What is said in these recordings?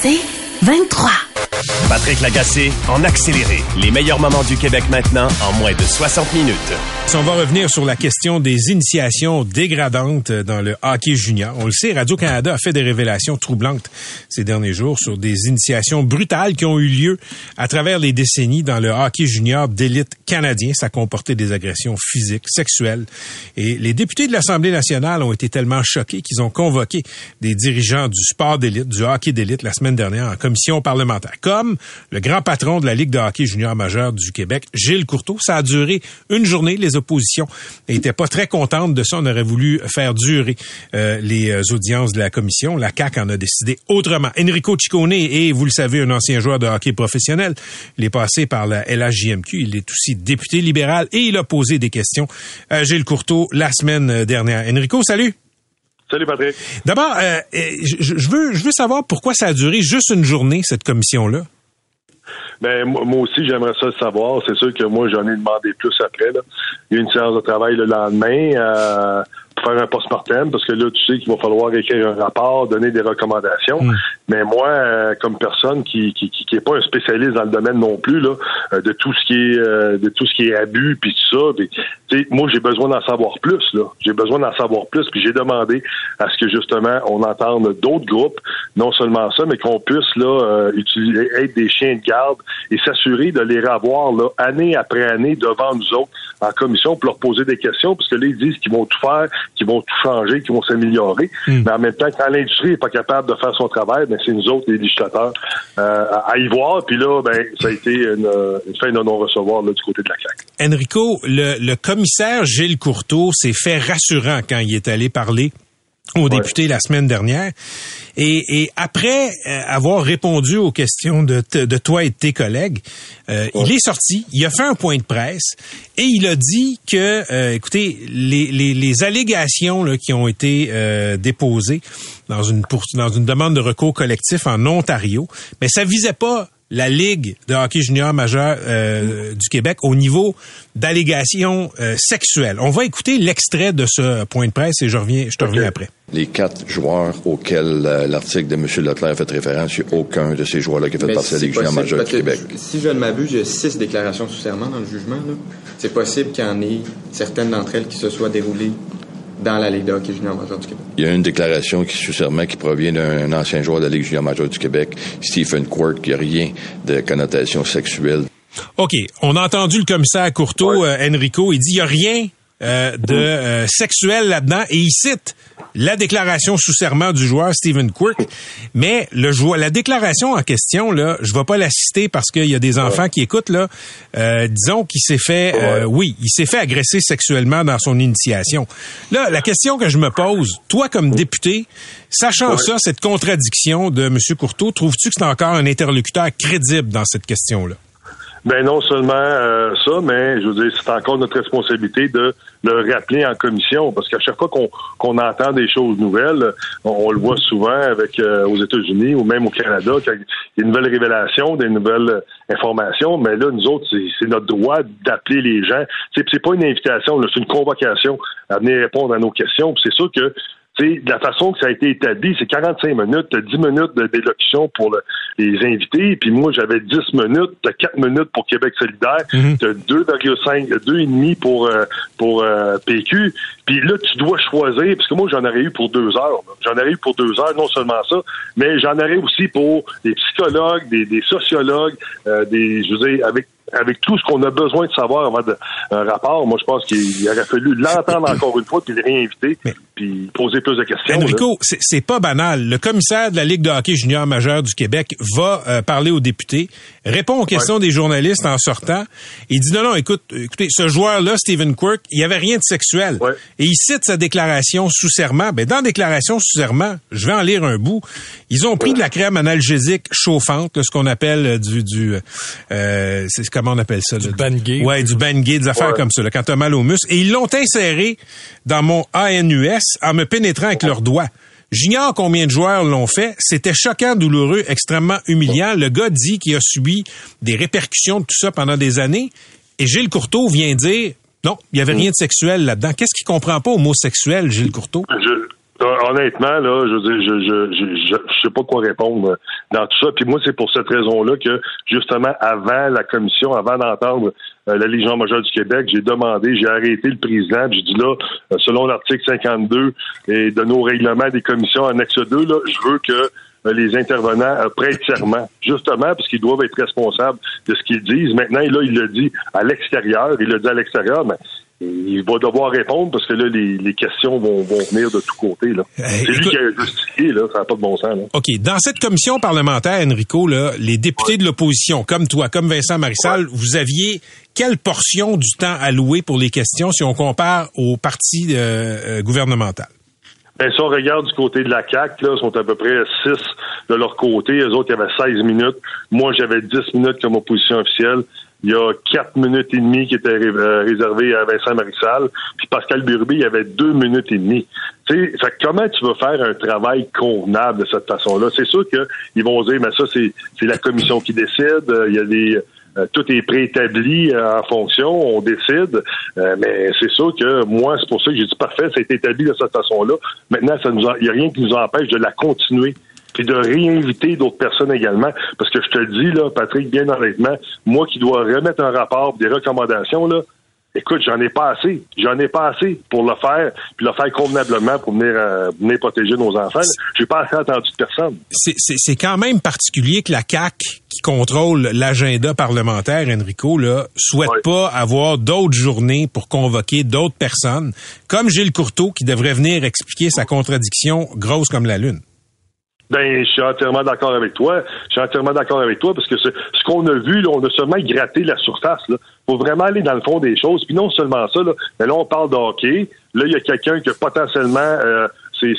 C'est 23. Patrick Lagacé en accéléré. Les meilleurs moments du Québec maintenant en moins de 60 minutes. On va revenir sur la question des initiations dégradantes dans le hockey junior. On le sait, Radio-Canada a fait des révélations troublantes ces derniers jours sur des initiations brutales qui ont eu lieu à travers les décennies dans le hockey junior d'élite canadien. Ça comportait des agressions physiques, sexuelles. Et les députés de l'Assemblée nationale ont été tellement choqués qu'ils ont convoqué des dirigeants du sport d'élite, du hockey d'élite la semaine dernière en commission parlementaire. Le grand patron de la Ligue de hockey junior majeur du Québec, Gilles Courteau. Ça a duré une journée. Les opposition n'était pas très contente de ça. On aurait voulu faire durer euh, les euh, audiences de la commission. La CAQ en a décidé autrement. Enrico Ciccone est, vous le savez, un ancien joueur de hockey professionnel. Il est passé par la LHJMQ. Il est aussi député libéral et il a posé des questions à Gilles Courteau la semaine dernière. Enrico, salut. Salut Patrick. D'abord, euh, je, veux, je veux savoir pourquoi ça a duré juste une journée, cette commission-là? Ben, moi aussi, j'aimerais ça le savoir. C'est sûr que moi, j'en ai demandé plus après. Là. Il y a une séance de travail le lendemain. Euh, faire un post-mortem, parce que là, tu sais qu'il va falloir écrire un rapport, donner des recommandations. Mm. Mais moi, euh, comme personne qui, qui, qui, est pas un spécialiste dans le domaine non plus, là, euh, de tout ce qui est euh, de tout ce qui est abus puis tout ça, pis, moi j'ai besoin d'en savoir plus, là. J'ai besoin d'en savoir plus, puis j'ai demandé à ce que justement on entende d'autres groupes, non seulement ça, mais qu'on puisse là utiliser être des chiens de garde et s'assurer de les revoir là, année après année devant nous autres en commission pour leur poser des questions, parce que là, ils disent qu'ils vont tout faire, qui vont tout changer, qui vont s'améliorer. Hmm. Mais en même temps, quand l'industrie n'est pas capable de faire son travail, ben, c'est nous autres, les législateurs, euh, à y voir. Puis là, ben, ça a été une, une fin de non-recevoir du côté de la CAQ. Enrico, le, le commissaire Gilles Courteau s'est fait rassurant quand il est allé parler aux députés la semaine dernière. Et, après euh, avoir répondu aux questions de, de toi et de tes collègues, euh, il est sorti, il a fait un point de presse et il a dit que, euh, écoutez, les, les, les allégations là, qui ont été déposées dans une, pour, dans une demande de recours collectif en Ontario, mais ça visait pas la Ligue de hockey junior majeur euh, du Québec au niveau d'allégations euh, sexuelles. On va écouter l'extrait de ce point de presse et je reviens, je te reviens après. Les quatre joueurs auxquels euh, l'article de M. Leclerc fait référence, il n'y a aucun de ces joueurs-là qui fait partie de la Ligue junior majeure du Québec. Si je ne m'abuse, il y a six déclarations sous serment dans le jugement. C'est possible qu'il y en ait certaines d'entre elles qui se soient déroulées dans la Ligue de hockey junior majeur du Québec. Il y a une déclaration qui, sûrement, qui provient d'un ancien joueur de la Ligue junior majeure du Québec, Stephen Quirk, qui n'a rien de connotation sexuelle. OK. On a entendu le commissaire Courteau, euh, Enrico, il dit il n'y a rien euh, de euh, sexuel là-dedans et il cite la déclaration sous serment du joueur Stephen Quirk, mais le joueur, la déclaration en question là, je vais pas la citer parce qu'il y a des enfants qui écoutent là. Euh, disons qu'il s'est fait, euh, oui, il s'est fait agresser sexuellement dans son initiation. Là, la question que je me pose, toi comme député, sachant ça, cette contradiction de M. Courteau, trouves-tu que c'est encore un interlocuteur crédible dans cette question-là? Ben non seulement euh, ça, mais je veux dire, c'est encore notre responsabilité de le rappeler en commission, parce qu'à chaque fois qu'on qu'on entend des choses nouvelles, on, le voit souvent avec euh, aux États-Unis ou même au Canada, quand il y a une nouvelle révélation, des nouvelles informations, mais là, nous autres, c'est notre droit d'appeler les gens. C'est pas une invitation, c'est une convocation à venir répondre à nos questions. C'est sûr que de la façon que ça a été établi, c'est 45 minutes, 10 minutes de d'élocution pour les invités, puis moi j'avais 10 minutes, t'as 4 minutes pour Québec solidaire, mm t'as 2,5, 2,5 pour euh, pour euh, PQ, puis là tu dois choisir, parce que moi j'en aurais eu pour deux heures, j'en aurais eu pour deux heures, non seulement ça, mais j'en aurais aussi pour des psychologues, des, des sociologues, euh, des, je veux dire, avec avec tout ce qu'on a besoin de savoir avant de, un rapport, moi je pense qu'il aurait fallu l'entendre encore une fois puis le réinviter puis poser plus de questions. Enrico, c'est pas banal. Le commissaire de la Ligue de hockey junior majeur du Québec va euh, parler aux députés, répond aux questions des journalistes en sortant. Il dit non, non, écoute, écoutez, ce joueur-là, Stephen Quirk, il y avait rien de sexuel. Et il cite sa déclaration sous serment. Ben, dans la déclaration sous serment, je vais en lire un bout. Ils ont pris de la crème analgésique chauffante, ce qu'on appelle euh, du, du euh, c'est comment on appelle ça? Du Bengay. Ouais, du Bengay, des affaires comme ça, là, quand t'as mal au muscle. Et ils l'ont inséré dans mon ANUS en me pénétrant avec leurs doigts. J'ignore combien de joueurs l'ont fait. C'était choquant, douloureux, extrêmement humiliant. Le gars dit qu'il a subi des répercussions de tout ça pendant des années. Et Gilles Courteau vient dire, non, il n'y avait rien de sexuel là-dedans. Qu'est-ce qu'il comprend pas au mot sexuel, Gilles Courteau? Honnêtement, là, je veux dire, je, je, je, je, sais pas quoi répondre dans tout ça. Puis moi, c'est pour cette raison-là que, justement, avant la commission, avant d'entendre euh, la Légion majeure du Québec, j'ai demandé, j'ai arrêté le président, j'ai dit là, euh, selon l'article 52 et de nos règlements des commissions annexe 2, là, je veux que euh, les intervenants prêtent serment, justement, parce qu'ils doivent être responsables de ce qu'ils disent. Maintenant, là, il le dit à l'extérieur, il le dit à l'extérieur, mais il va devoir répondre parce que là, les, questions vont, venir de tous côtés. C'est lui qui a justifié, là, ça n'a pas de bon sens. OK. Dans cette commission parlementaire, Enrico, là, les députés de l'opposition, comme toi, comme Vincent Marissal, vous aviez quelle portion du temps alloué pour les questions si on compare au parti euh, euh, gouvernemental? Ben, si on regarde du côté de la CAC, là, sont à peu près 6 de leur côté. Les autres, il y avait 16 minutes. Moi, j'avais 10 minutes comme opposition officielle. Il y a 4 minutes et demie qui étaient euh, réservées à Vincent Marissal. Puis Pascal Burby, il y avait 2 minutes et demie. Tu sais, comment tu veux faire un travail convenable de cette façon-là? C'est sûr qu'ils vont dire, mais ça, c'est la commission qui décide. Il y a des euh, tout est préétabli euh, en fonction, on décide. Euh, mais c'est sûr que moi, c'est pour ça que j'ai dit parfait, ça a été établi de cette façon-là. Maintenant, ça nous il n'y a rien qui nous empêche de la continuer puis de réinviter d'autres personnes également. Parce que je te dis, là, Patrick, bien honnêtement, moi qui dois remettre un rapport, des recommandations, là, Écoute, j'en ai pas assez. J'en ai pas assez pour le faire, puis le faire convenablement pour venir, euh, venir protéger nos enfants. J'ai pas assez entendu de personne. C'est quand même particulier que la CAC qui contrôle l'agenda parlementaire, Enrico, là, souhaite pas avoir d'autres journées pour convoquer d'autres personnes, comme Gilles Courteau qui devrait venir expliquer sa contradiction grosse comme la lune. Ben, je suis entièrement d'accord avec toi. Je suis entièrement d'accord avec toi parce que ce, qu'on a vu, là, on a seulement gratté la surface. Là faut vraiment aller dans le fond des choses. Puis non seulement ça, là, mais là, on parle de. Là, il y a quelqu'un qui a potentiellement euh,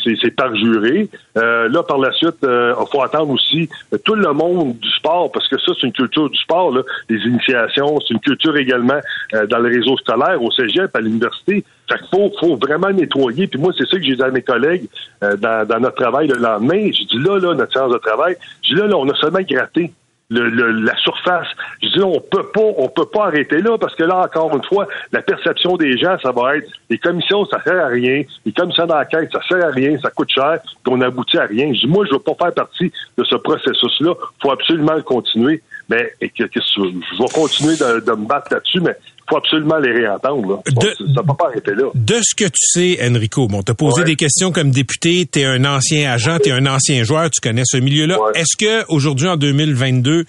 c'est parjuré. Euh, là, par la suite, il euh, faut attendre aussi tout le monde du sport, parce que ça, c'est une culture du sport, là, les initiations, c'est une culture également euh, dans le réseau scolaire, au cégep, à l'université. Fait qu'il faut, faut vraiment nettoyer. Puis moi, c'est ça que j'ai dit à mes collègues euh, dans, dans, notre travail le lendemain. J'ai dit là, là, notre séance de travail, j'ai dit là, là, on a seulement gratté la surface. Je dis, on peut pas, on peut pas arrêter là parce que là, encore une fois, la perception des gens, ça va être les commissions, ça sert à rien. Les commissions d'enquête, ça sert à rien, ça coûte cher, puis on n'aboutit à rien. Je dis, moi, je veux pas faire partie de ce processus-là. Faut absolument le continuer. Mais que, je vais continuer de, de me battre là-dessus, mais faut absolument les réentendre. Là. ça ne peut pas arrêter là. De ce que tu sais, Enrico, bon, t'as posé des questions comme député, tu es un ancien agent, tu es un ancien joueur, tu connais ce milieu-là. Est-ce que aujourd'hui, en 2022,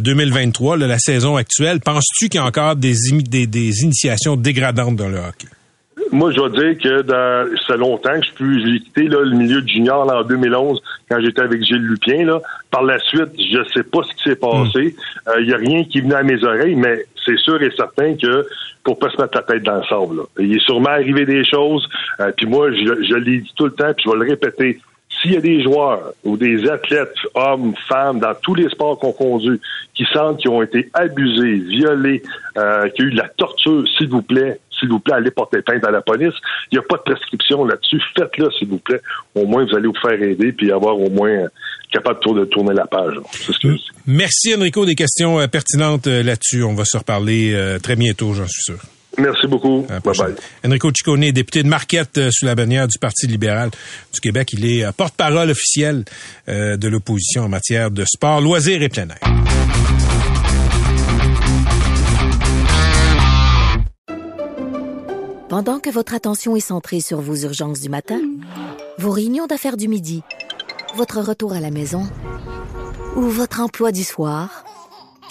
2023, euh, la saison actuelle, penses-tu qu'il y a encore des, des, des initiations dégradantes dans le hockey? Moi, je dois dire que dans, ça longtemps que je peux j'ai quitté là, le milieu du junior là, en 2011 quand j'étais avec Gilles Lupien. Là. Par la suite, je sais pas ce qui s'est passé. Il hmm. n'y euh, a rien qui venait à mes oreilles, mais c'est sûr et certain que pour pas se mettre la tête dans le sable. Là. Il est sûrement arrivé des choses. Euh, puis moi, je, je l'ai dit tout le temps, puis je vais le répéter. S'il y a des joueurs ou des athlètes, hommes, femmes, dans tous les sports qu'on conduit, qui sentent qu'ils ont été abusés, violés, euh, qu'il y a eu de la torture, s'il vous plaît, s'il vous plaît, allez porter plainte à la police. Il n'y a pas de prescription là-dessus. Faites-le, s'il vous plaît. Au moins, vous allez vous faire aider puis avoir au moins euh, capable de tourner la page. Merci, Enrico, des questions euh, pertinentes euh, là-dessus. On va se reparler très bientôt, j'en suis sûr. Merci beaucoup. Bye bye. Enrico Ciccone, député de Marquette sous la bannière du Parti libéral du Québec. Il est porte-parole officiel de l'opposition en matière de sport, loisirs et plein air. Pendant que votre attention est centrée sur vos urgences du matin, vos réunions d'affaires du midi, votre retour à la maison ou votre emploi du soir,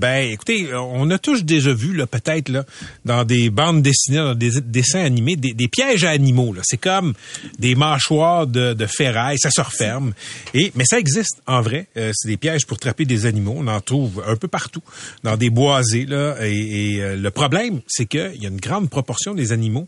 Ben, écoutez, on a tous déjà vu, là, peut-être, dans des bandes dessinées, dans des dessins animés, des, pièges à animaux. Là. C'est comme des mâchoires de, de, ferraille, ça se referme. Et, mais ça existe, en vrai. Euh, c'est des pièges pour trapper des animaux. On en trouve un peu partout, dans des boisés. Et euh, le problème, c'est qu'il y a une grande proportion des animaux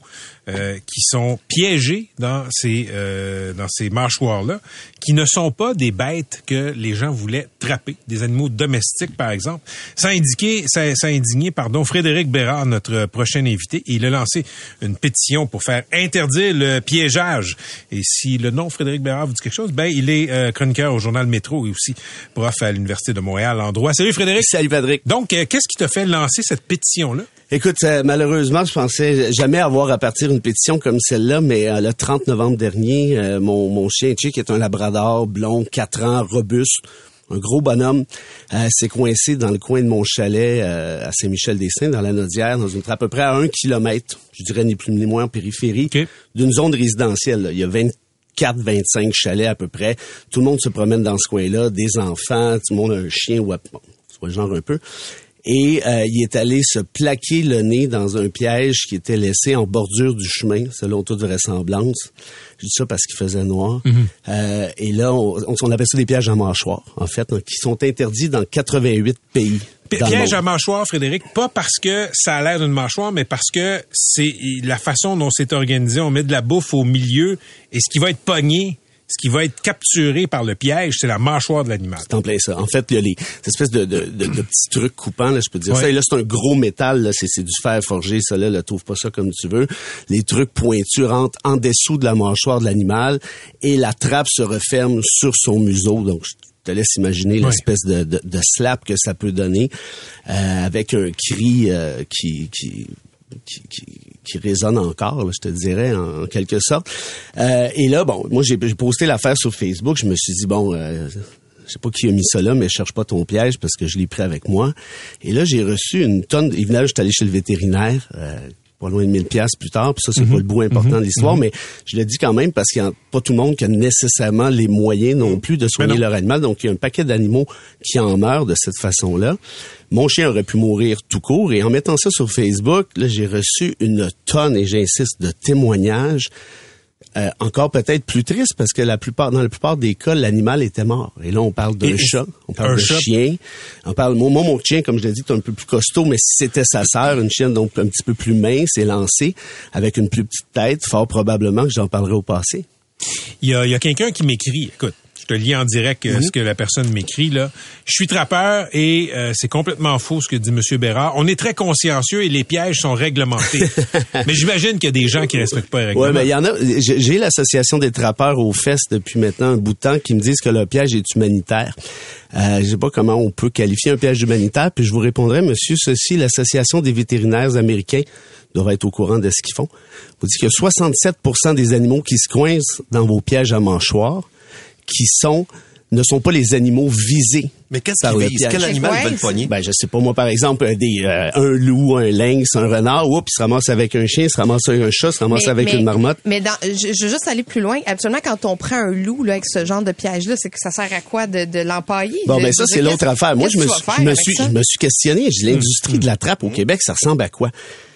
euh, qui sont piégés dans ces, euh, dans ces mâchoires-là, qui ne sont pas des bêtes que les gens voulaient trapper, des animaux domestiques, par exemple. Ça a indiqué, ça, ça a indigné, pardon, Frédéric Bérard, notre prochain invité. Il a lancé une pétition pour faire interdire le piégeage. Et si le nom Frédéric Bérard vous dit quelque chose, ben il est euh, chroniqueur au journal Métro et aussi prof à l'université de Montréal en droit. Salut Frédéric. Salut Patrick. Donc, euh, qu'est-ce qui t'a fait lancer cette pétition-là? Écoute, euh, malheureusement, je pensais jamais avoir à partir une pétition comme celle-là, mais euh, le 30 novembre dernier, euh, mon, mon chien Chick est un labrador blond, 4 ans, robuste, un gros bonhomme, s'est coincé dans le coin de mon chalet à Saint-Michel-des-Saints, dans la Nodière, dans une à peu près à un kilomètre, je dirais ni plus ni moins en périphérie, d'une zone résidentielle. Il y a 24, 25 chalets à peu près. Tout le monde se promène dans ce coin-là, des enfants, tout le monde a un chien ou bon, le genre un peu et euh, il est allé se plaquer le nez dans un piège qui était laissé en bordure du chemin, selon toute vraisemblance. Je dis ça parce qu'il faisait noir. Mhm. euh, et là, on, on, appelle ça des pièges à mâchoire, en fait, hein, qui sont interdits dans 88 pays. Piège à mâchoire, Frédéric, pas parce que ça a l'air d'une mâchoire, mais parce que c'est la façon dont c'est organisé. On met de la bouffe au milieu et ce qui va être pogné, ce qui va être capturé par le piège, c'est la mâchoire de l'animal. C'est en plein ça. En fait, il y a les espèces de, de, de, de petits trucs coupants, là, je peux dire ça. Et là, c'est un gros métal, là, c'est, c'est du fer forgé, ça là, là trouve pas ça comme tu veux. Les trucs pointus rentrent en dessous de la mâchoire de l'animal et la trappe se referme sur son museau. Donc, je te laisse imaginer l'espèce de, de, de, slap que ça peut donner euh, avec un cri euh, qui, qui qui, qui, qui, résonne encore, là, je te dirais, en, quelque sorte. Euh, et là, bon, moi, j'ai posté l'affaire sur Facebook. Je me suis dit, bon, euh, je sais pas qui a mis ça là, mais cherche pas ton piège parce que je l'ai pris avec moi. Et là, j'ai reçu une tonne... Évidemment, je suis allé chez le vétérinaire... Euh, pas loin de 1000 pièces plus tard, puis ça c'est mm -hmm. pas le bout important mm -hmm. de l'histoire, -hmm. mais je le dis quand même parce qu'il n'y a pas tout le monde qui a nécessairement les moyens non plus de soigner leur animal, donc il y a un paquet d'animaux qui en meurent de cette façon-là. Mon chien aurait pu mourir tout court et en mettant ça sur Facebook, là j'ai reçu une tonne et j'insiste de témoignages euh, encore peut-être plus triste parce que la plupart, dans la plupart des cas, l'animal était mort. Et là, on parle d'un chat, on parle d'un chien, on parle. Moi, mon chien, comme je l'ai dit, est un peu plus costaud, mais si c'était sa sœur, une chienne donc un petit peu plus mince et lancée, avec une plus petite tête, fort probablement que j'en parlerai au passé. Il y a, il y a quelqu'un qui m'écrit, écoute, te lis en direct mm -hmm. ce que la personne m'écrit là. Je suis trappeur et euh, c'est complètement faux ce que dit Monsieur Bérard. On est très consciencieux et les pièges sont réglementés. mais j'imagine qu'il y a des gens qui respectent pas les règlements. Ouais, mais il y en a. J'ai l'association des trappeurs aux fesses depuis maintenant un bout de temps qui me disent que le piège est humanitaire. Euh, je sais pas comment on peut qualifier un piège humanitaire. Puis je vous répondrai, Monsieur, ceci, l'association des vétérinaires américains doivent être au courant de ce qu'ils font. Vous dit que 67% des animaux qui se coincent dans vos pièges à mâchoire qui sont ne sont pas les animaux visés. Mais qu'est-ce qu'ils visent? Quel animal veut le pogner? Ben, je sais pas, moi, par exemple, des, euh, un loup, un lynx, un renard, oups, il se ramasse avec un chien, il se ramasse avec un chat, il se ramasse mais, avec mais, une marmotte. Mais dans, je, je, veux juste aller plus loin. Absolument, quand on prend un loup, là, avec ce genre de piège-là, c'est que ça sert à quoi de, de l'empailler? Bon, ben, ça, c'est l'autre affaire. Moi, je me, suis, je me suis, je me suis questionné. L'industrie de la trappe au Québec, ça ressemble à quoi?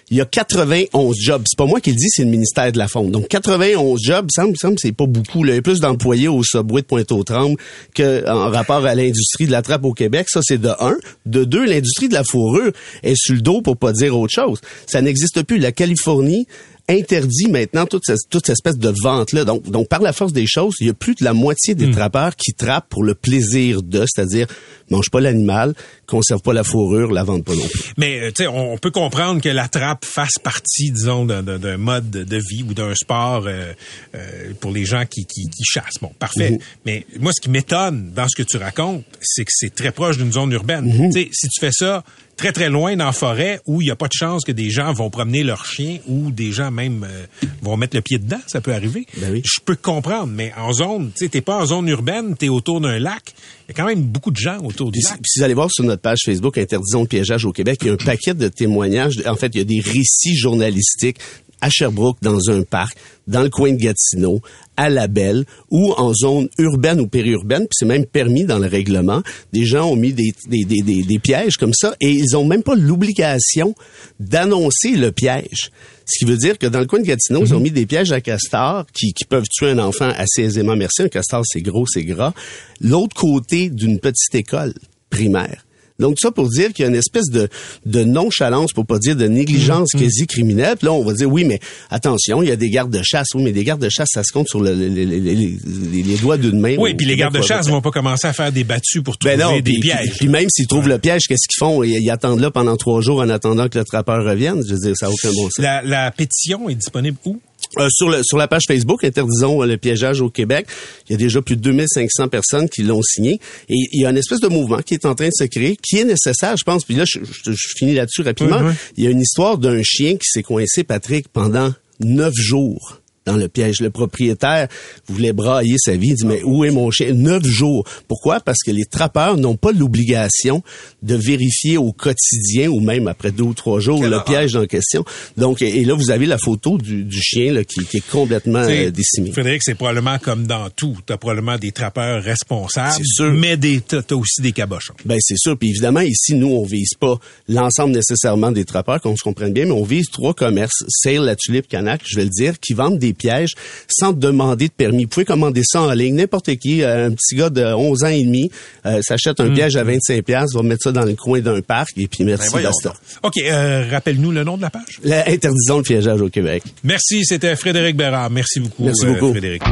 Il y a 91 jobs. C'est pas moi qui le dis, c'est le ministère de la Fonte. Donc 91 jobs, semble semble c'est pas beaucoup. Là. Il y a plus d'employés au Subway de Pointe-aux-Trembles qu'en rapport à l'industrie de la trappe au Québec. Ça, c'est de un. De deux, l'industrie de la fourrure est sur le dos pour pas dire autre chose. Ça n'existe plus. La Californie interdit maintenant toute, cette, toute espèce de vente-là. Donc, donc, par la force des choses, il y a plus de la moitié des mmh. trappeurs qui trappent pour le plaisir de, c'est-à-dire mange pas l'animal, conserve pas la fourrure, la vente pas non plus. Mais euh, tu sais, on peut comprendre que la trappe fasse partie, disons, d'un mode de vie ou d'un sport euh, euh, pour les gens qui, qui, qui, chassent. Bon, parfait. Mmh. Mais moi, ce qui m'étonne dans ce que tu racontes, c'est que c'est très proche d'une zone urbaine. Mmh. Tu sais, si tu fais ça très très loin dans la forêt où il n'y a pas de chance que des gens vont promener leurs chiens ou des gens même euh, vont mettre le pied dedans, ça peut arriver. Ben oui. Je peux comprendre, mais en zone, tu sais, t'es pas en zone urbaine, t'es autour d'un lac. Il y a quand même beaucoup de gens autour du lac. puis si vous allez voir sur notre page Facebook Interdisons le piégeage au Québec, il y a un paquet de témoignages. En fait, il y a des récits journalistiques à Sherbrooke, dans un parc, dans le coin de Gatineau, à La Belle, ou en zone urbaine ou périurbaine, puis c'est même permis dans le règlement. Des gens ont mis des, des, des, des, des pièges comme ça, et ils ont même pas l'obligation d'annoncer le piège. Ce qui veut dire que dans le coin de Gatineau, ils ont mis des pièges à castors qui, qui peuvent tuer un enfant assez aisément. Merci, un castor, c'est gros, c'est gras. L'autre côté d'une petite école primaire. Donc, tout ça pour dire qu'il y a une espèce de, de nonchalance, pour pas dire de négligence quasi criminelle. Puis là, on va dire, oui, mais attention, il y a des gardes de chasse. Oui, mais des gardes de chasse, ça se compte sur le- le- le- le- les, les doigts d'une main. Oui, puis les gardes de chasse vont pas commencer à faire des battues pour trouver Ben non, des puis, pièges. puis- puis même s'ils trouvent le piège, qu'est-ce qu'ils font? Ils, ils attendent là pendant trois jours en attendant que le trappeur revienne. Je veux dire, ça n'a aucun bon sens. la, la pétition est disponible où? Euh, sur, le, sur la page Facebook, interdisons euh, le piégeage au Québec, il y a déjà plus de 2500 personnes qui l'ont signé. Et il y a une espèce de mouvement qui est en train de se créer, qui est nécessaire, je pense. Puis là, je, je- je finis là-dessus rapidement. Il y a une histoire d'un chien qui s'est coincé, Patrick, pendant neuf jours dans le piège. Le propriétaire voulait brailler sa vie. Il dit, mais où est mon chien? Neuf jours. Pourquoi? Parce que les trappeurs n'ont pas l'obligation de vérifier au quotidien ou même après deux ou trois jours le piège en question. Donc, et là, vous avez la photo du, du chien là, qui, qui est complètement euh, décimé. Frédéric, c'est probablement comme dans tout. T'as probablement des trappeurs responsables, sûr. mais des, t'as t'as aussi des cabochons. Ben c'est sûr. Puis évidemment, ici, nous, on vise pas l'ensemble nécessairement des trappeurs, qu'on se comprenne bien, mais on vise trois commerces, Sale, La Tulipe, Canac, je vais le dire, qui vendent des pièges sans demander de permis. Vous pouvez commander ça en ligne. N'importe qui, euh, un petit gars de 11 ans et demi, euh, s'achète un piège à 25 pièces, va mettre ça dans le coin d'un parc et puis merci, voyons basta. OK, euh, rappelle-nous le nom de la page. La interdisons le piégeage au Québec. Merci, c'était Frédéric Bérard. Merci beaucoup, Merci euh, beaucoup. Frédéric.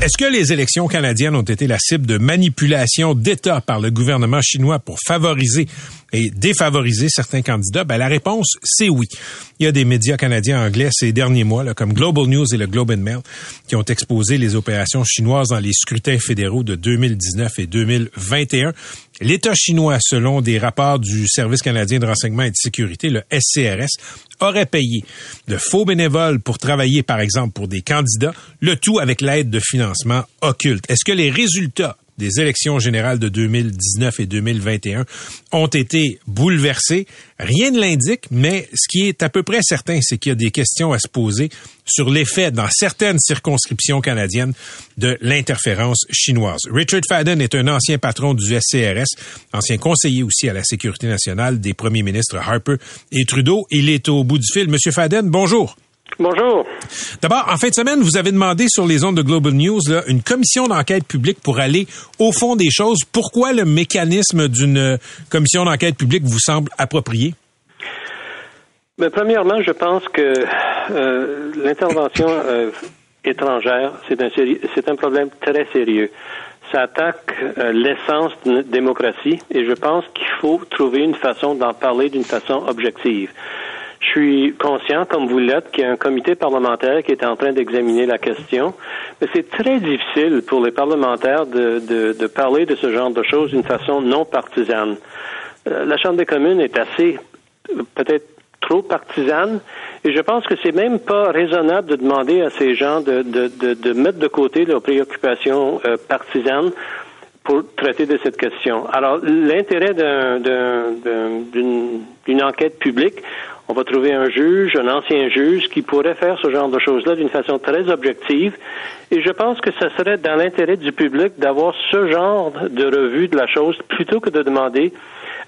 Est-ce que les élections canadiennes ont été la cible de manipulation d'État par le gouvernement chinois pour favoriser et défavoriser certains candidats? Ben, la réponse, c'est oui. Il y a des médias canadiens anglais ces derniers mois, comme Global News et le Globe and Mail, qui ont exposé les opérations chinoises dans les scrutins fédéraux de 2019 et 2021. L'État chinois, selon des rapports du Service canadien de renseignement et de sécurité, le SCRS, aurait payé de faux bénévoles pour travailler, par exemple, pour des candidats, le tout avec l'aide de financement occulte. Est-ce que les résultats des élections générales de 2019 et 2021 ont été bouleversés. Rien ne l'indique, mais ce qui est à peu près certain, c'est qu'il y a des questions à se poser sur l'effet dans certaines circonscriptions canadiennes de l'interférence chinoise. Richard Fadden est un ancien patron du SCRS, ancien conseiller aussi à la sécurité nationale des premiers ministres Harper et Trudeau. Il est au bout du fil. Monsieur Fadden, bonjour. Bonjour. D'abord, en fin de semaine, vous avez demandé sur les ondes de Global News là, une commission d'enquête publique pour aller au fond des choses. Pourquoi le mécanisme d'une commission d'enquête publique vous semble approprié? Mais premièrement, je pense que euh, l'intervention euh, étrangère, c'est un, c'est un problème très sérieux. Ça attaque euh, l'essence de notre démocratie et je pense qu'il faut trouver une façon d'en parler d'une façon objective. Je suis conscient, comme vous l'êtes, qu'il y a un comité parlementaire qui est en train d'examiner la question, mais c'est très difficile pour les parlementaires de, de, de parler de ce genre de choses d'une façon non partisane. Euh, la Chambre des communes est assez, peut-être trop partisane, et je pense que c'est même pas raisonnable de demander à ces gens de, de, de, mettre de côté leurs préoccupations euh, partisanes pour traiter de cette question. Alors, l'intérêt d'un- d'un- d'un- d'une d'une enquête publique, on va trouver un juge, un ancien juge, qui pourrait faire ce genre de choses-là d'une façon très objective. Et je pense que ce serait dans l'intérêt du public d'avoir ce genre de revue de la chose plutôt que de demander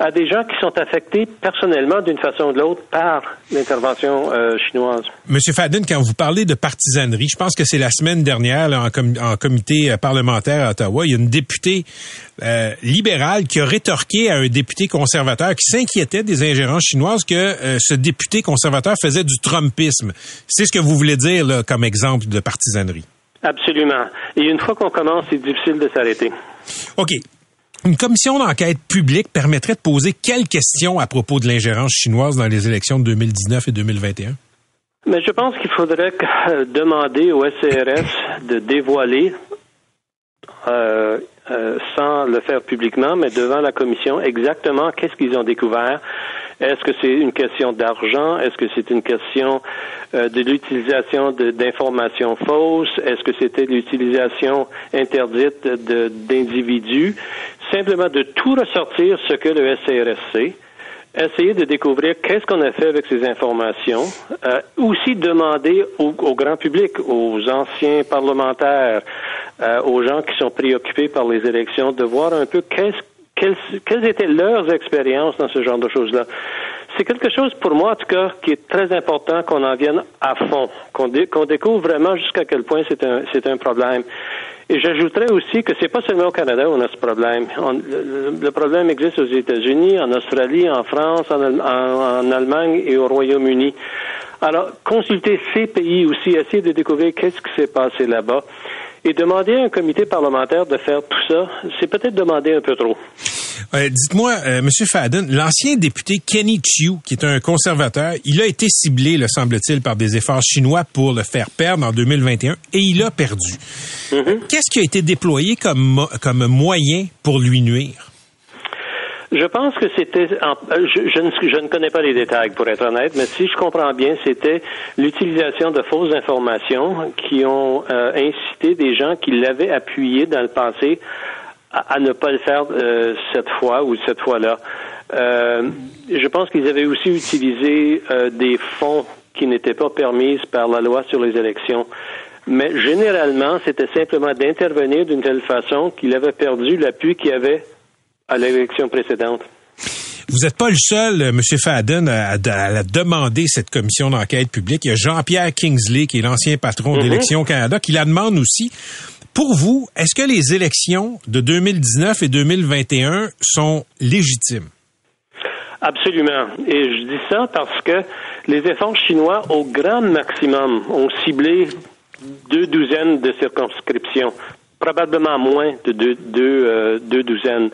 à des gens qui sont affectés personnellement d'une façon ou de l'autre par l'intervention euh, chinoise. Monsieur Fadden, quand vous parlez de partisanerie, je pense que c'est la semaine dernière là, en, com- en comité euh, parlementaire à Ottawa, il y a une députée euh, libérale qui a rétorqué à un député conservateur qui s'inquiétait des ingérences chinoises que euh, ce député conservateur faisait du trumpisme. C'est ce que vous voulez dire là, comme exemple de partisanerie. Absolument. Et une fois qu'on commence, c'est difficile de s'arrêter. OK. Une commission d'enquête publique permettrait de poser quelles questions à propos de l'ingérence chinoise dans les élections de 2019 et 2021? Mais je pense qu'il faudrait euh, demander au SCRS de dévoiler euh, euh, sans le faire publiquement, mais devant la commission, exactement qu'est-ce qu'ils ont découvert. Est-ce que c'est une question d'argent? Est-ce que c'est une question euh, de l'utilisation d'informations fausses? Est-ce que c'était l'utilisation interdite d'individus? Simplement de tout ressortir ce que le SCRSC essayer de découvrir qu'est-ce qu'on a fait avec ces informations, euh, aussi demander au, grand public, aux anciens parlementaires, euh, aux gens qui sont préoccupés par les élections, de voir un peu quelles, quelles étaient leurs expériences dans ce genre de choses-là. C'est quelque chose, pour moi en tout cas, qui est très important qu'on en vienne à fond, qu'on découvre vraiment jusqu'à quel point c'est un, un problème. Et j'ajouterais aussi que c'est pas seulement au Canada où on a ce problème. le, problème existe aux États-Unis, en Australie, en France, en, en, Allemagne et au Royaume-Uni. Alors, consulter ces pays aussi, essayer de découvrir qu'est-ce qui s'est passé là-bas. Et demander à un comité parlementaire de faire tout ça, c'est peut-être demander un peu trop. Euh, Dites-moi, euh, Monsieur Fadden, l'ancien député Kenny Chiu, qui est un conservateur, il a été ciblé, le semble-t-il, par des efforts chinois pour le faire perdre en 2021 et il a perdu. Mm-hmm. Qu'est-ce qui a été déployé comme, comme moyen pour lui nuire? Je pense que c'était, je, je, ne, je, ne, connais pas les détails pour être honnête, mais si je comprends bien, c'était l'utilisation de fausses informations qui ont euh, incité des gens qui l'avaient appuyé dans le passé à, ne pas le faire euh, cette fois ou cette fois-là. Euh, je pense qu'ils avaient aussi utilisé des fonds qui n'étaient pas permises par la loi sur les élections. Mais généralement, c'était simplement d'intervenir d'une telle façon qu'il avait perdu l'appui qu'il avait à l'élection précédente. Vous n'êtes pas le seul, euh, M. Fadden, à, demander cette commission d'enquête publique. Il y a Jean-Pierre Kingsley, qui est l'ancien patron mhm. d'Élections Canada, qui la demande aussi. Pour vous, est-ce que les élections de 2019 et 2021 sont légitimes? Absolument. Et je dis ça parce que les efforts chinois, au grand maximum, ont ciblé deux douzaines de circonscriptions probablement moins de deux, deux, euh, deux douzaines.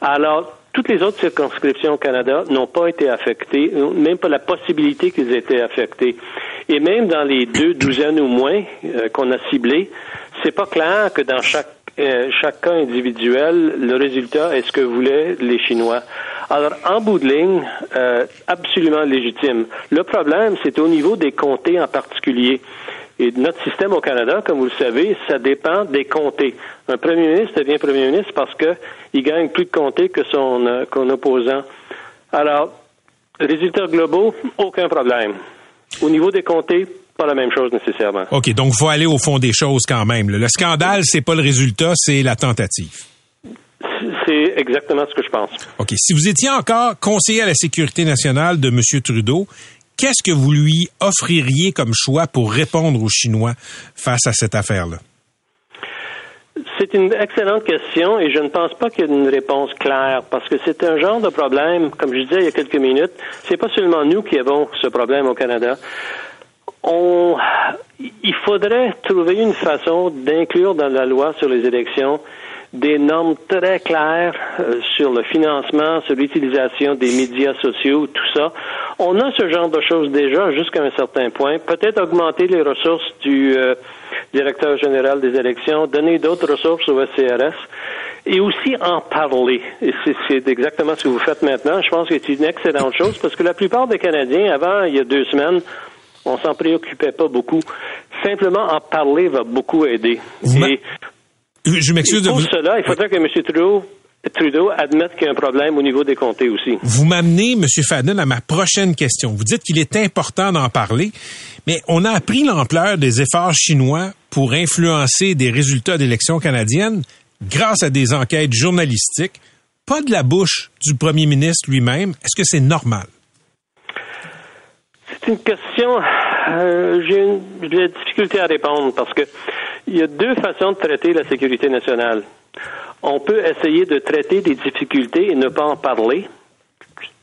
Alors, toutes les autres circonscriptions au Canada n'ont pas été affectées, même pas la possibilité qu'ils aient été affectés. Et même dans les deux douzaines ou moins euh, qu'on a ciblées, c'est pas clair que dans chaque euh, chaque cas individuel, le résultat est ce que voulaient les Chinois. Alors, en bout de ligne, euh, absolument légitime. Le problème, c'est au niveau des comtés en particulier. Et notre système au Canada, comme vous le savez, ça dépend des comtés. Un premier ministre devient premier ministre parce qu'il gagne plus de comtés que son, euh, opposant. Alors, résultats globaux, aucun problème. Au niveau des comtés, pas la même chose nécessairement. OK, donc il faut aller au fond des choses quand même. Le scandale, c'est pas le résultat, c'est la tentative. C'est exactement ce que je pense. OK. Si vous étiez encore conseiller à la sécurité nationale de M. Trudeau, Qu'est-ce que vous lui offririez comme choix pour répondre aux Chinois face à cette affaire-là? C'est une excellente question et je ne pense pas qu'il y ait une réponse claire parce que c'est un genre de problème, comme je disais il y a quelques minutes, c'est pas seulement nous qui avons ce problème au Canada. On, il faudrait trouver une façon d'inclure dans la loi sur les élections des normes très claires euh, sur le financement, sur l'utilisation des médias sociaux, tout ça. On a ce genre de choses déjà jusqu'à un certain point. Peut-être augmenter les ressources du euh, directeur général des élections, donner d'autres ressources au SCRS et aussi en parler. Et c'est exactement ce que vous faites maintenant. Je pense que c'est une excellente chose parce que la plupart des Canadiens, avant, il y a deux semaines, on s'en préoccupait pas beaucoup. Simplement en parler va beaucoup aider. Je m'excuse de vous. Pour cela, il faudrait que M. Trudeau Trudeau admette qu'il y a un problème au niveau des comtés aussi. Vous m'amenez, M. Fadden, à ma prochaine question. Vous dites qu'il est important d'en parler, mais on a appris l'ampleur des efforts chinois pour influencer des résultats d'élections canadiennes grâce à des enquêtes journalistiques, pas de la bouche du premier ministre lui-même. Est-ce que c'est normal? C'est une question, euh, j'ai une, une difficulté à répondre parce que il y a deux façons de traiter la sécurité nationale. On peut essayer de traiter des difficultés et ne pas en parler.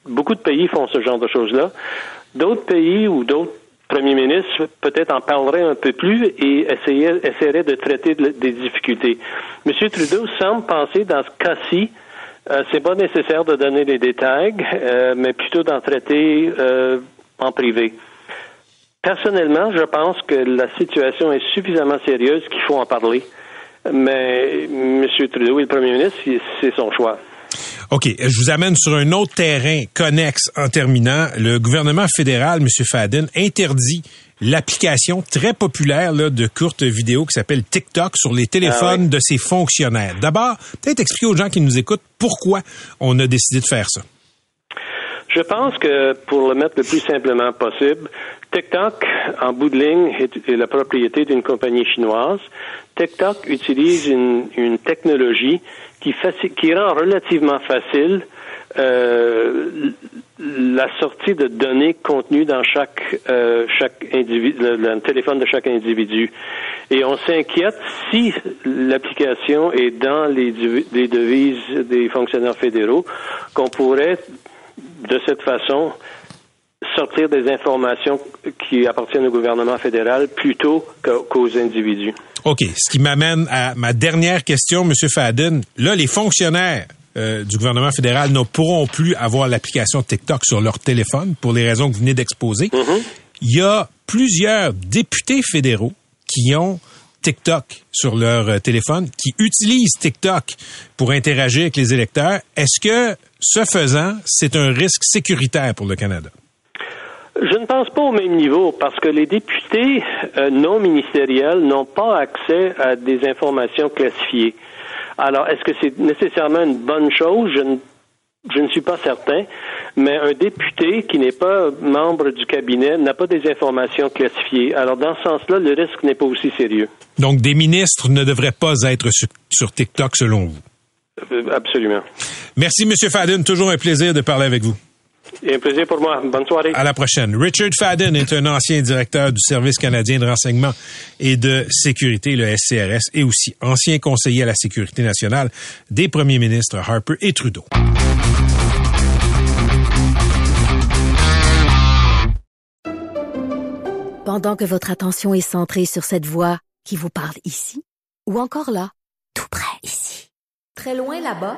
Beaucoup de pays font ce genre de choses-là. D'autres pays ou d'autres premiers ministres peut-être en parleraient un peu plus et essaieraient de traiter des difficultés. M. Trudeau semble penser dans ce cas-ci, euh, c'est pas nécessaire de donner les détails, euh, mais plutôt d'en traiter euh, en privé. Personnellement, je pense que la situation est suffisamment sérieuse qu'il faut en parler. Mais M. Trudeau est le premier ministre, c'est son choix. OK, je vous amène sur un autre terrain connexe en terminant. Le gouvernement fédéral, M. Fadden, interdit l'application très populaire là, de courtes vidéos qui s'appelle TikTok sur les téléphones ah de ses fonctionnaires. D'abord, peut-être expliquer aux gens qui nous écoutent pourquoi on a décidé de faire ça. Je pense que pour le mettre le plus simplement possible, TikTok, en bout de ligne, est, la propriété d'une compagnie chinoise. TikTok utilise une, une technologie qui, qui rend relativement facile euh, la sortie de données contenues dans chaque euh, chaque individu, le, téléphone de chaque individu. Et on s'inquiète si l'application est dans les, les devises des fonctionnaires fédéraux, qu'on pourrait de cette façon sortir des informations qui appartiennent au gouvernement fédéral plutôt qu'aux individus. OK. Ce qui m'amène à ma dernière question, M. Fadden. Là, les fonctionnaires euh, du gouvernement fédéral ne pourront plus avoir l'application TikTok sur leur téléphone pour les raisons que vous venez d'exposer. Mm-hmm. Il y a plusieurs députés fédéraux qui ont TikTok sur leur euh, téléphone, qui utilisent TikTok pour interagir avec les électeurs. Est-ce que, ce faisant, c'est un risque sécuritaire pour le Canada? Je ne pense pas au même niveau parce que les députés euh, non ministériels n'ont pas accès à des informations classifiées. Alors, est-ce que c'est nécessairement une bonne chose? Je ne, je ne suis pas certain, mais un député qui n'est pas membre du cabinet n'a pas des informations classifiées. Alors, dans ce sens-là, le risque n'est pas aussi sérieux. Donc, des ministres ne devraient pas être sur, sur TikTok, selon vous? Euh, absolument. Merci, M. Fadden. Toujours un plaisir de parler avec vous. Et un plaisir pour moi. Bonne soirée. À la prochaine. Richard Fadden est un ancien directeur du Service canadien de renseignement et de sécurité, le SCRS, et aussi ancien conseiller à la sécurité nationale des premiers ministres Harper et Trudeau. Pendant que votre attention est centrée sur cette voix qui vous parle ici, ou encore là, tout près ici, très loin là-bas,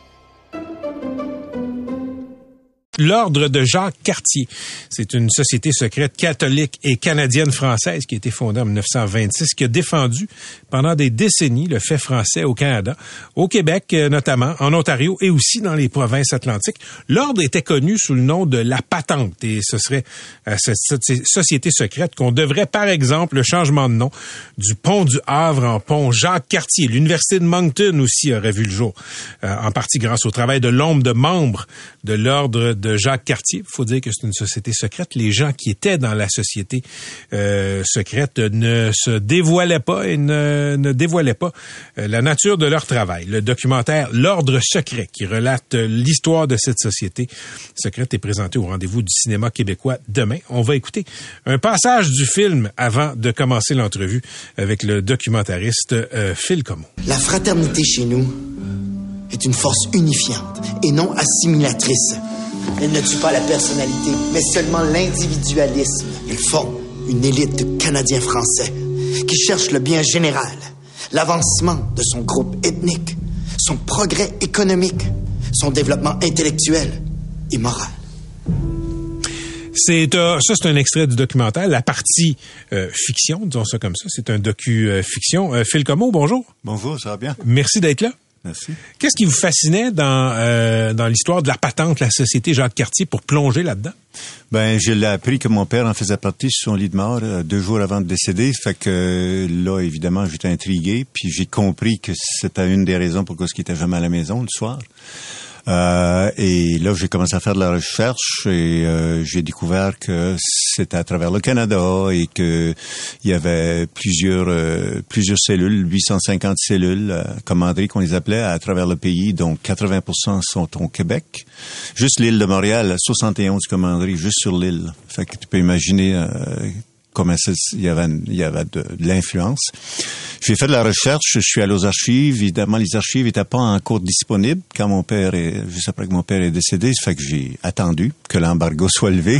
l'Ordre de Jacques Cartier. C'est une société secrète catholique et canadienne-française qui a été fondée en 1926, qui a défendu pendant des décennies le fait français au Canada, au Québec euh, notamment, en Ontario et aussi dans les provinces atlantiques. L'Ordre était connu sous le nom de la Patente et ce serait à cette société secrète qu'on devrait, par exemple, le changement de nom du pont du Havre en pont Jacques Cartier. L'Université de Moncton aussi aurait vu le jour, euh, en partie grâce au travail de l'ombre de membres de l'Ordre de Jacques Cartier. Il faut dire que c'est une société secrète. Les gens qui étaient dans la société euh, secrète ne se dévoilaient pas et ne, dévoilaient pas euh, la nature de leur travail. Le documentaire L'Ordre secret, qui relate l'histoire de cette société secrète, est présenté au rendez-vous du cinéma québécois demain. On va écouter un passage du film avant de commencer l'entrevue avec le documentariste euh, Phil Como. La fraternité chez nous est une force unifiante et non assimilatrice. Elle ne tue pas la personnalité, mais seulement l'individualisme. Ils font une élite de Canadiens français qui cherchent le bien général, l'avancement de son groupe ethnique, son progrès économique, son développement intellectuel et moral. C'est euh, ça, c'est un extrait du documentaire, la partie euh, fiction, disons ça comme ça. C'est un docu euh, fiction. Phil Como, bonjour. Bonjour, ça va bien? Merci d'être là. Merci. Qu'est-ce qui vous fascinait dans euh, dans l'histoire de la patente, la société Jacques Cartier, pour plonger là-dedans? Ben, je l'ai appris que mon père en faisait partie sur son lit de mort euh, deux jours avant de décéder. Fait que là, évidemment, j'étais intrigué. Puis j'ai compris que c'était une des raisons pourquoi il était jamais à la maison le soir. Euh, et là, j'ai commencé à faire de la recherche et euh, j'ai découvert que c'était à travers le Canada et que il y avait plusieurs euh, plusieurs cellules, 850 cellules commanderies qu'on les appelait à travers le pays, dont 80% sont au Québec. Juste l'île de Montréal, 71 commanderies juste sur l'île. Fait que tu peux imaginer comme il y avait, il y avait de, l'influence. J'ai fait de la recherche, je suis allé aux archives. Évidemment, les archives n'étaient pas encore disponibles quand mon père est, juste après que mon père est décédé. Ça fait que j'ai attendu que l'embargo soit levé.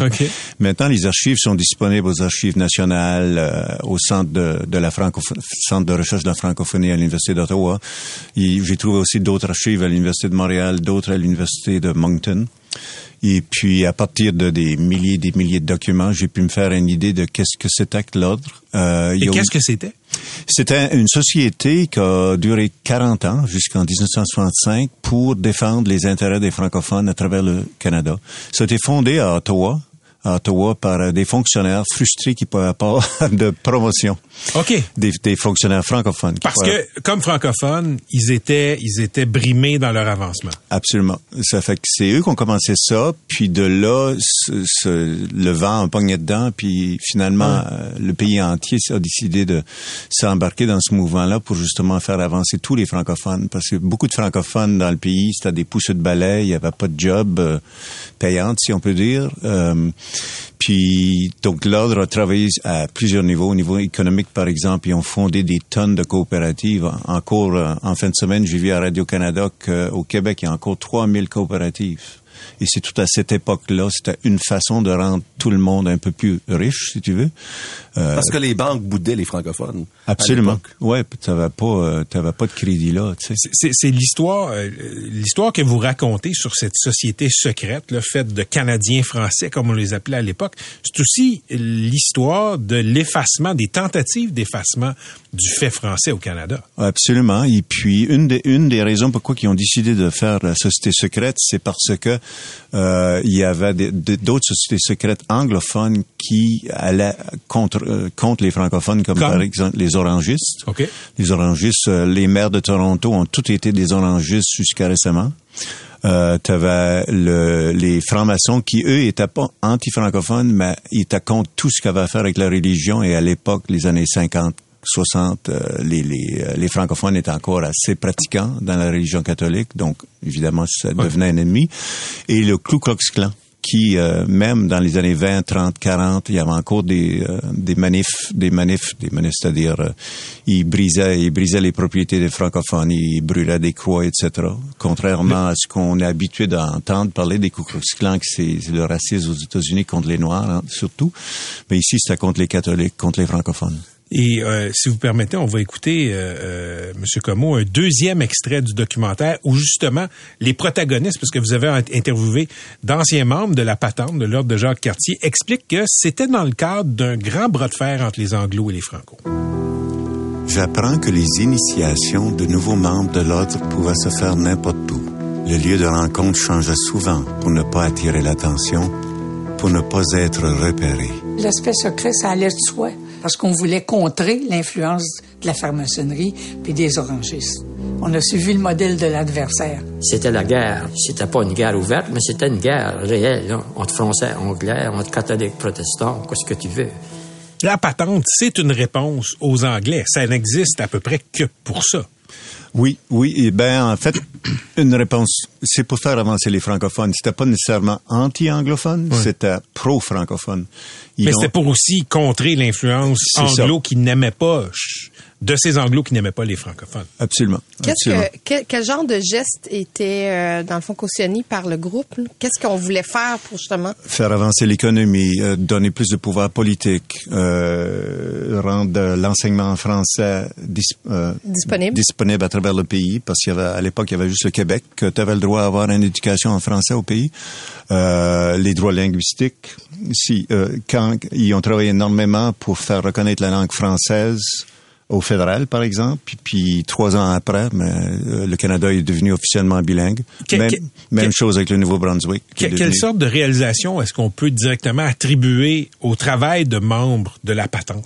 Maintenant, les archives sont disponibles aux archives nationales, euh, au centre de, de la francophonie, centre de recherche de la francophonie à l'université d'Ottawa. J'ai trouvé aussi d'autres archives à l'université de Montréal, d'autres à l'université de Moncton. Et puis, à partir de des milliers et des milliers de documents, j'ai pu me faire une idée de qu'est-ce que c'était que l'ordre. Euh, et qu'est-ce que c'était? C'était une société qui a duré 40 ans, jusqu'en 1965, pour défendre les intérêts des francophones à travers le Canada. Ça a été fondé à Ottawa, à Ottawa par des fonctionnaires frustrés qui pouvaient pas de promotion. OK. Des, des fonctionnaires francophones. Parce que, comme francophones, ils étaient, ils étaient brimés dans leur avancement. Absolument. Ça fait que c'est eux qui ont commencé ça, puis de là, le vent a pogné dedans, puis finalement, euh, le pays entier a décidé de s'embarquer dans ce mouvement-là pour justement faire avancer tous les francophones. Parce que beaucoup de francophones dans le pays, c'était des pouces de balai, il n'y avait pas de job euh, payante, si on peut dire. Euh, puis, donc, l'Ordre a travaillé à plusieurs niveaux. Au niveau économique, par exemple, ils ont fondé des tonnes de coopératives. Encore, euh, en fin de semaine, j'ai vu à Radio-Canada qu'au Québec, il y a encore 3000 coopératives. Et c'est tout à cette époque-là, c'était une façon de rendre tout le monde un peu plus riche, si tu veux. Euh, Parce que les banques boudaient les francophones. Absolument. Ouais, t'avais pas, euh, t'avais pas de crédit là. Tu sais. C'est l'histoire, euh, l'histoire que vous racontez sur cette société secrète, le fait de Canadiens français, comme on les appelait à l'époque. C'est aussi l'histoire de l'effacement, des tentatives d'effacement du fait français au Canada. Absolument. Et puis une des une des raisons pourquoi ils ont décidé de faire la société secrète, c'est parce que euh, il y avait d'autres sociétés secrètes anglophones qui allaient contre euh, contre les francophones, comme, par exemple les orangistes. Les orangistes, euh, les maires de Toronto ont tous été des orangistes jusqu'à récemment. Euh, tu avais le, les francs-maçons qui, eux, étaient pas anti-francophones, mais ils étaient contre tout ce qu'il avait à faire avec la religion. Et à l'époque, les années 50, 60, euh, les, les, les, francophones étaient encore assez pratiquants dans la religion catholique, donc évidemment ça devenait un ennemi. Et le Ku Klux Klan, qui euh, même dans les années 20, 30, 40, il y avait encore des euh, des manifs, des manifs, des manifs, c'est-à-dire euh, ils brisaient ils brisaient les propriétés des francophones, ils brûlaient des croix, etc. Contrairement à ce qu'on est habitué d'entendre parler des Ku Klux Klan, que c'est le racisme aux États-Unis contre les Noirs hein, surtout, mais ici c'était contre les catholiques, contre les francophones. Et euh, si vous permettez, on va écouter, euh, euh, Monsieur Como, un deuxième extrait du documentaire où justement les protagonistes, parce que vous avez interviewé d'anciens membres de la patente de l'ordre de Jacques Cartier, expliquent que c'était dans le cadre d'un grand bras de fer entre les Anglo et les Franco. J'apprends que les initiations de nouveaux membres de l'ordre pouvaient se faire n'importe où. Le lieu de rencontre changeait souvent pour ne pas attirer l'attention, pour ne pas être repéré. L'aspect secret, ça allait de soi parce qu'on voulait contrer l'influence de la franc-maçonnerie puis des orangistes. On a suivi le modèle de l'adversaire. C'était la guerre. C'était pas une guerre ouverte, mais c'était une guerre réelle, entre Français, Anglais, entre catholiques, protestants, qu'est-ce que tu veux. La patente, c'est une réponse aux Anglais. Ça n'existe à peu près que pour ça. Oui, oui. Et ben, en fait, une réponse, c'est pour faire avancer les francophones. C'était pas nécessairement anti-anglophone, c'était pro-francophone. Mais c'était pour aussi contrer l'influence anglo qui n'aimait pas de ces anglos qui n'aimaient pas les francophones. Absolument. quel, genre de geste était, euh, dans le fond, cautionné par le groupe? Qu'est-ce qu'on voulait faire pour justement... Faire avancer l'économie, euh, donner plus de pouvoir politique, euh, rendre l'enseignement français disponible. disponible à travers le pays, parce qu'il y avait, à l'époque, il y avait juste le Québec, que tu avais le droit d'avoir une éducation en français au pays. les droits linguistiques, si, quand ils ont travaillé énormément pour faire reconnaître la langue française au fédéral, par exemple. Puis, puis trois ans après, mais, euh, le Canada est devenu officiellement bilingue. même, chose avec le Nouveau-Brunswick. quelle sorte de réalisation est-ce qu'on peut directement attribuer au travail de membres de la patente?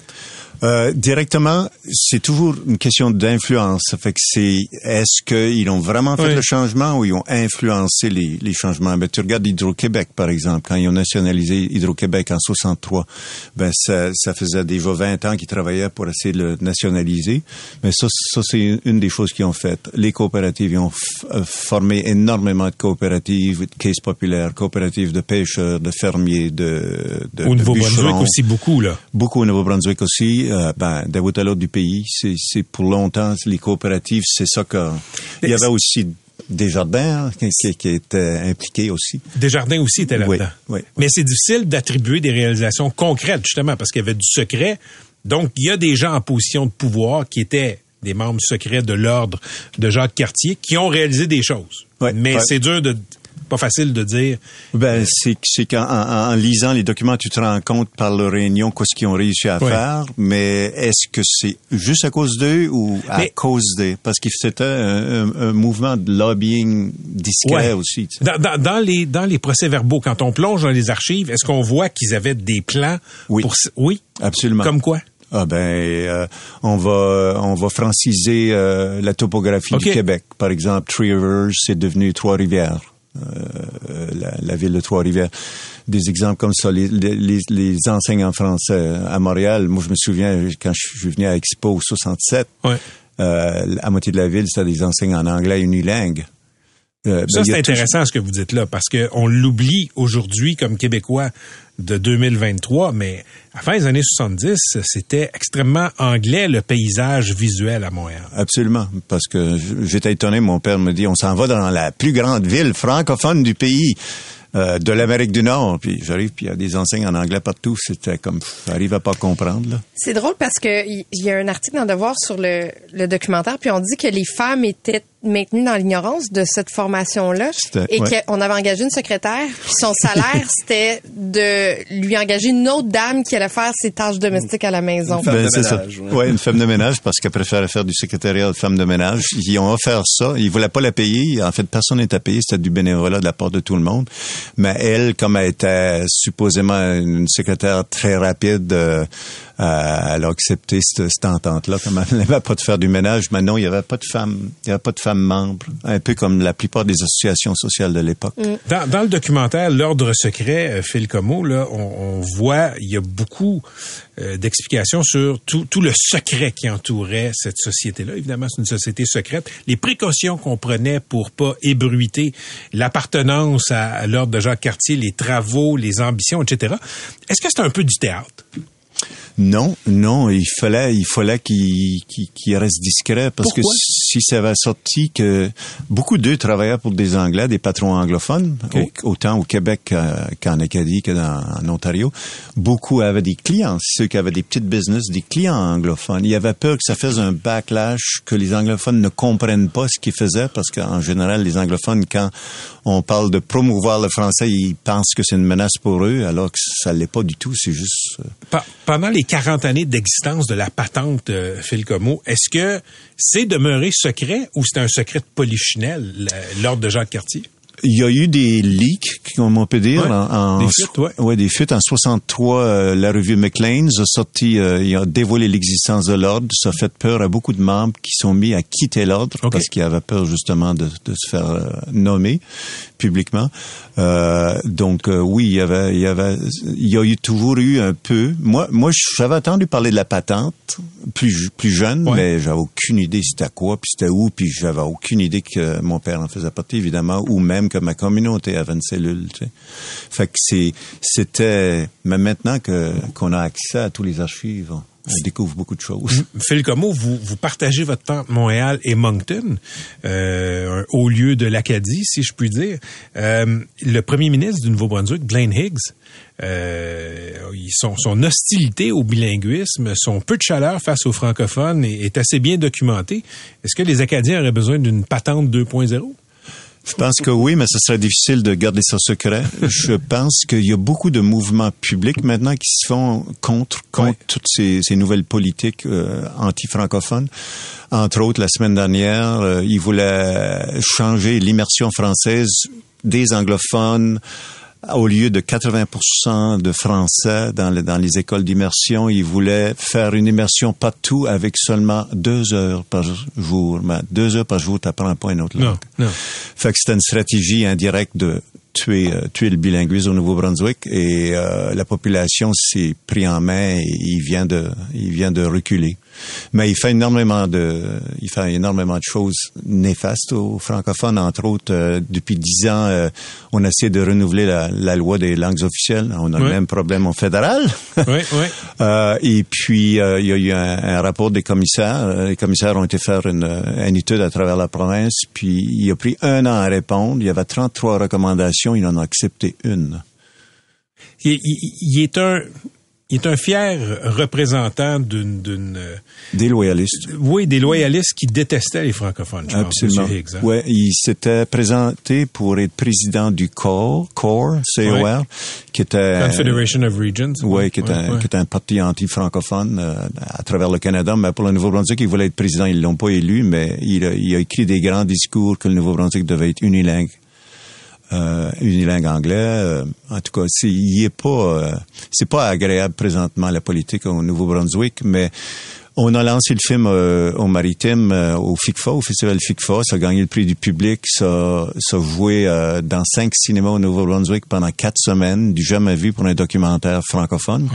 Euh, directement, c'est toujours une question d'influence. Fait que c'est est-ce qu'ils ont vraiment fait Oui. le changement ou ils ont influencé les, les changements? Ben, tu regardes Hydro-Québec, par exemple, quand ils ont nationalisé Hydro-Québec en 63, ben ça, ça faisait déjà 20 ans qu'ils travaillaient pour essayer de le nationaliser. Mais ça, ça c'est une des choses qu'ils ont faites. Les coopératives, ils ont euh, formé énormément de coopératives, de caisses populaires, coopératives de pêcheurs, de fermiers, de, de Au Nouveau-Brunswick aussi, beaucoup, là. Beaucoup au Nouveau-Brunswick aussi. Euh, ben, d'un bout à l'autre du pays, c'est, pour longtemps les coopératives, c'est ça que. Il y avait aussi Desjardins hein, qui, qui, étaient impliqués aussi. Desjardins aussi étaient là-dedans. Oui, oui. Mais c'est difficile d'attribuer des réalisations concrètes, justement, parce qu'il y avait du secret. Donc, il y a des gens en position de pouvoir qui étaient des membres secrets de l'ordre de Jacques Cartier qui ont réalisé des choses. Mais ouais. c'est dur de pas facile de dire Ben, c'est, qu'en en, en lisant les documents, tu te rends compte par leur réunion qu'est-ce qu'ils ont réussi à faire, mais est-ce que c'est juste à cause d'eux ou à Mais- cause d'eux? Parce que c'était un, un- un mouvement de lobbying discret Ouais. aussi. tu sais. Dans, dans- dans les dans les procès-verbaux, quand on plonge dans les archives, est-ce qu'on voit qu'ils avaient des plans Oui. pour oui? Absolument. comme quoi? Ah ben, euh, on va on va franciser euh, la topographie du Québec. Par exemple, Three Rivers, c'est devenu Trois-Rivières. Euh, la, la ville de Trois-Rivières. Des exemples comme ça, les, les, les enseignes en français à Montréal. Moi, je me souviens quand je suis venu à Expo 67, Ouais. euh, à moitié de la ville, c'était des enseignes en anglais unilingue. Euh, ben, Ça, y c'est tout- intéressant ce que vous dites là, parce qu'on l'oublie aujourd'hui comme Québécois de 2023, mais à la fin des années 70, c'était extrêmement anglais le paysage visuel à Montréal. Absolument, parce que j'étais étonné. Mon père me dit, on s'en va dans la plus grande ville francophone du pays, euh, de l'Amérique du Nord. Puis j'arrive, puis il y a des enseignes en anglais partout. C'était comme, j'arrive à pas comprendre. Là. C'est drôle parce que il y a un article dans Devoir sur le, le documentaire, puis on dit que les femmes étaient maintenues dans l'ignorance de cette formation-là C'était- et ouais. qu'on avait engagé une secrétaire, puis son salaire, c'était de lui engager une autre dame qui allait faire ses tâches domestiques à la maison. Ben, c'est ça. Ouais. une femme de ménage parce qu'elle préférait faire du secrétariat de femme de ménage. Ils ont offert ça. Ils voulaient pas la payer. En fait, personne n'était payé. C'était du bénévolat de la part de tout le monde. Mais elle, comme elle était supposément une secrétaire très rapide, euh, euh, elle a accepté cette, cette entente-là. Comme elle n'avait pas de faire du ménage, mais non, il y avait pas de femmes, il y avait pas de femmes membres. Un peu comme la plupart des associations sociales de l'époque. Dans, dans le documentaire L'ordre secret, euh, Phil Como, là, on, on voit, il y a beaucoup euh, d'explications sur tout, tout le secret qui entourait cette société-là. Évidemment, c'est une société secrète. Les précautions qu'on prenait pour pas ébruiter l'appartenance à, à l'ordre de Jacques Cartier, les travaux, les ambitions, etc. Est-ce que c'est un peu du théâtre? Non, non, il fallait, il fallait qu'il qu'il qu'il reste discret parce Pourquoi? que si ça avait sorti que beaucoup d'eux travaillaient pour des Anglais, des patrons anglophones, au- autant au Québec qu'en Acadie que dans en Ontario, beaucoup avaient des clients, ceux qui avaient des petites business, des clients anglophones. Il y avait peur que ça fasse un backlash, que les anglophones ne comprennent pas ce qu'ils faisaient parce qu'en général, les anglophones, quand on parle de promouvoir le français, ils pensent que c'est une menace pour eux, alors que ça l'est pas du tout. C'est juste. euh, Pendant les 40 années d'existence de la patente euh, Phil Como, est-ce que c'est demeuré secret ou c'est un secret de polichinelle, la- l'ordre de Jacques Cartier? Il y a eu des leaks, comme on peut dire. Ouais, en, en- des fuites, ouais. ouais, des fuites. En 63, euh, la revue Maclean's a sorti, euh, il a dévoilé l'existence de l'ordre. Ça a fait peur à beaucoup de membres qui sont mis à quitter l'ordre parce qu'ils avaient peur justement de, de se faire euh, nommer publiquement. Euh, donc euh, oui, il y avait, il y avait, il y a eu toujours eu un peu. Moi, moi, j'avais entendu parler de la patente plus plus jeune, mais j'avais aucune idée c'était quoi, puis c'était où, puis j'avais aucune idée que mon père en faisait partie évidemment, ou même que ma communauté avait une cellule. Tu sais. Fait que c'était, mais maintenant que qu'on a accès à tous les archives, on, découvre beaucoup de choses. Phil Como, vous, vous partagez votre temps entre Montréal et Moncton, euh, haut lieu de l'Acadie, si je puis dire. Euh, le premier ministre du Nouveau-Brunswick, Blaine Higgs, euh, son, hostilité au bilinguisme, son peu de chaleur face aux francophones est assez bien documenté. Est-ce que les Acadiens auraient besoin d'une patente 2.0? Je pense que oui, mais ce serait difficile de garder ça secret. Je pense qu'il y a beaucoup de mouvements publics maintenant qui se font contre contre toutes ces, ces nouvelles politiques euh, anti-francophones. Entre autres, la semaine dernière, euh, ils voulaient changer l'immersion française des anglophones au lieu de 80% de français dans, les, dans les écoles d'immersion, ils voulaient faire une immersion partout avec seulement deux heures par jour. Mais deux heures par jour, tu n'apprends pas une autre langue. Non, non. Fait que c'était une stratégie indirecte de tuer, euh, tuer le bilinguisme au Nouveau-Brunswick et euh, la population s'est pris en main et il vient de, il vient de reculer. Mais il fait énormément de, il fait énormément de choses néfastes aux francophones. Entre autres, euh, depuis dix ans, euh, on essaie de renouveler la, la, loi des langues officielles. On a Oui. le même problème au fédéral. Oui, oui. Euh, et puis, euh, il y a eu un, un rapport des commissaires. Euh, Les commissaires ont été faire une, une étude à travers la province, puis il a pris un an à répondre. Il y avait 33 recommandations, il en a accepté une. Il, il- il est un, il est un fier représentant d'une, euh, Des loyalistes. oui, des loyalistes qui détestaient les francophones. Je Absolument. Pense, hein. Ouais, il s'était présenté pour être président du COR, COR, C-O-R, Ouais. qui était Confederation of Regions. Ouais, qui Ouais, un, ouais. qui est un parti anti-francophone euh, à travers le Canada. Mais pour le Nouveau-Brunswick, il voulait être président. Ils l'ont pas élu, mais il a, il a écrit des grands discours que le Nouveau-Brunswick devait être unilingue. Euh, unilingue anglais. Euh, en tout cas, c'est, il pas, euh, c'est pas agréable présentement la politique au Nouveau-Brunswick, mais on a lancé le film euh, au Maritime, euh, au FICFA, au Festival FICFA. Ça a gagné le prix du public. Ça, ça a joué euh, dans cinq cinémas au Nouveau-Brunswick pendant quatre semaines, du jamais vu pour un documentaire francophone.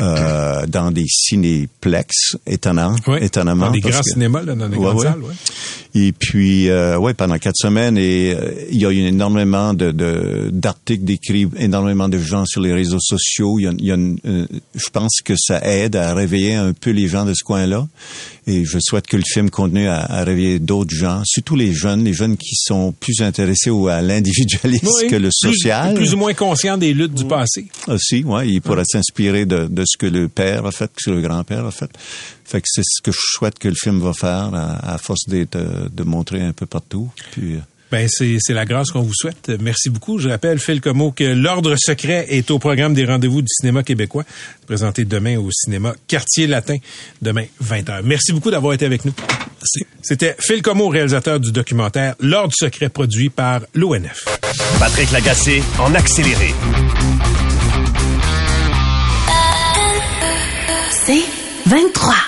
Euh, dans des cinéplex, étonnant, étonnamment. Dans des grands que- cinémas, là, dans des Ouais, grandes ouais. salles, ouais. Et puis, euh, ouais, pendant quatre semaines, et euh, il y a eu énormément de de- d'articles d'écrits, énormément de gens sur les réseaux sociaux. Il y a, il y a une- je pense que ça aide à réveiller un peu les gens de ce coin-là. Et je souhaite que le film continue à, à réveiller d'autres gens, surtout les jeunes, les jeunes qui sont plus intéressés au, à l'individualisme Oui, que le plus- social. Plus, ou moins conscient des luttes du passé. Aussi, ouais, il pourrait s'inspirer de, de ce que le père a fait, que le grand-père a fait. Fait que c'est ce que je souhaite que le film va faire à, à force d'être, de montrer un peu partout. Puis, euh, Ben, c'est, c'est la grâce qu'on vous souhaite. Merci beaucoup. Je rappelle, Phil Comeau, que l'Ordre secret est au programme des rendez-vous du cinéma québécois, présenté demain au cinéma Quartier Latin, demain 20h. Merci beaucoup d'avoir été avec nous. C'était Phil Comeau, réalisateur du documentaire L'Ordre secret produit par l'ONF. Patrick Lagacé en accéléré. C'est 23.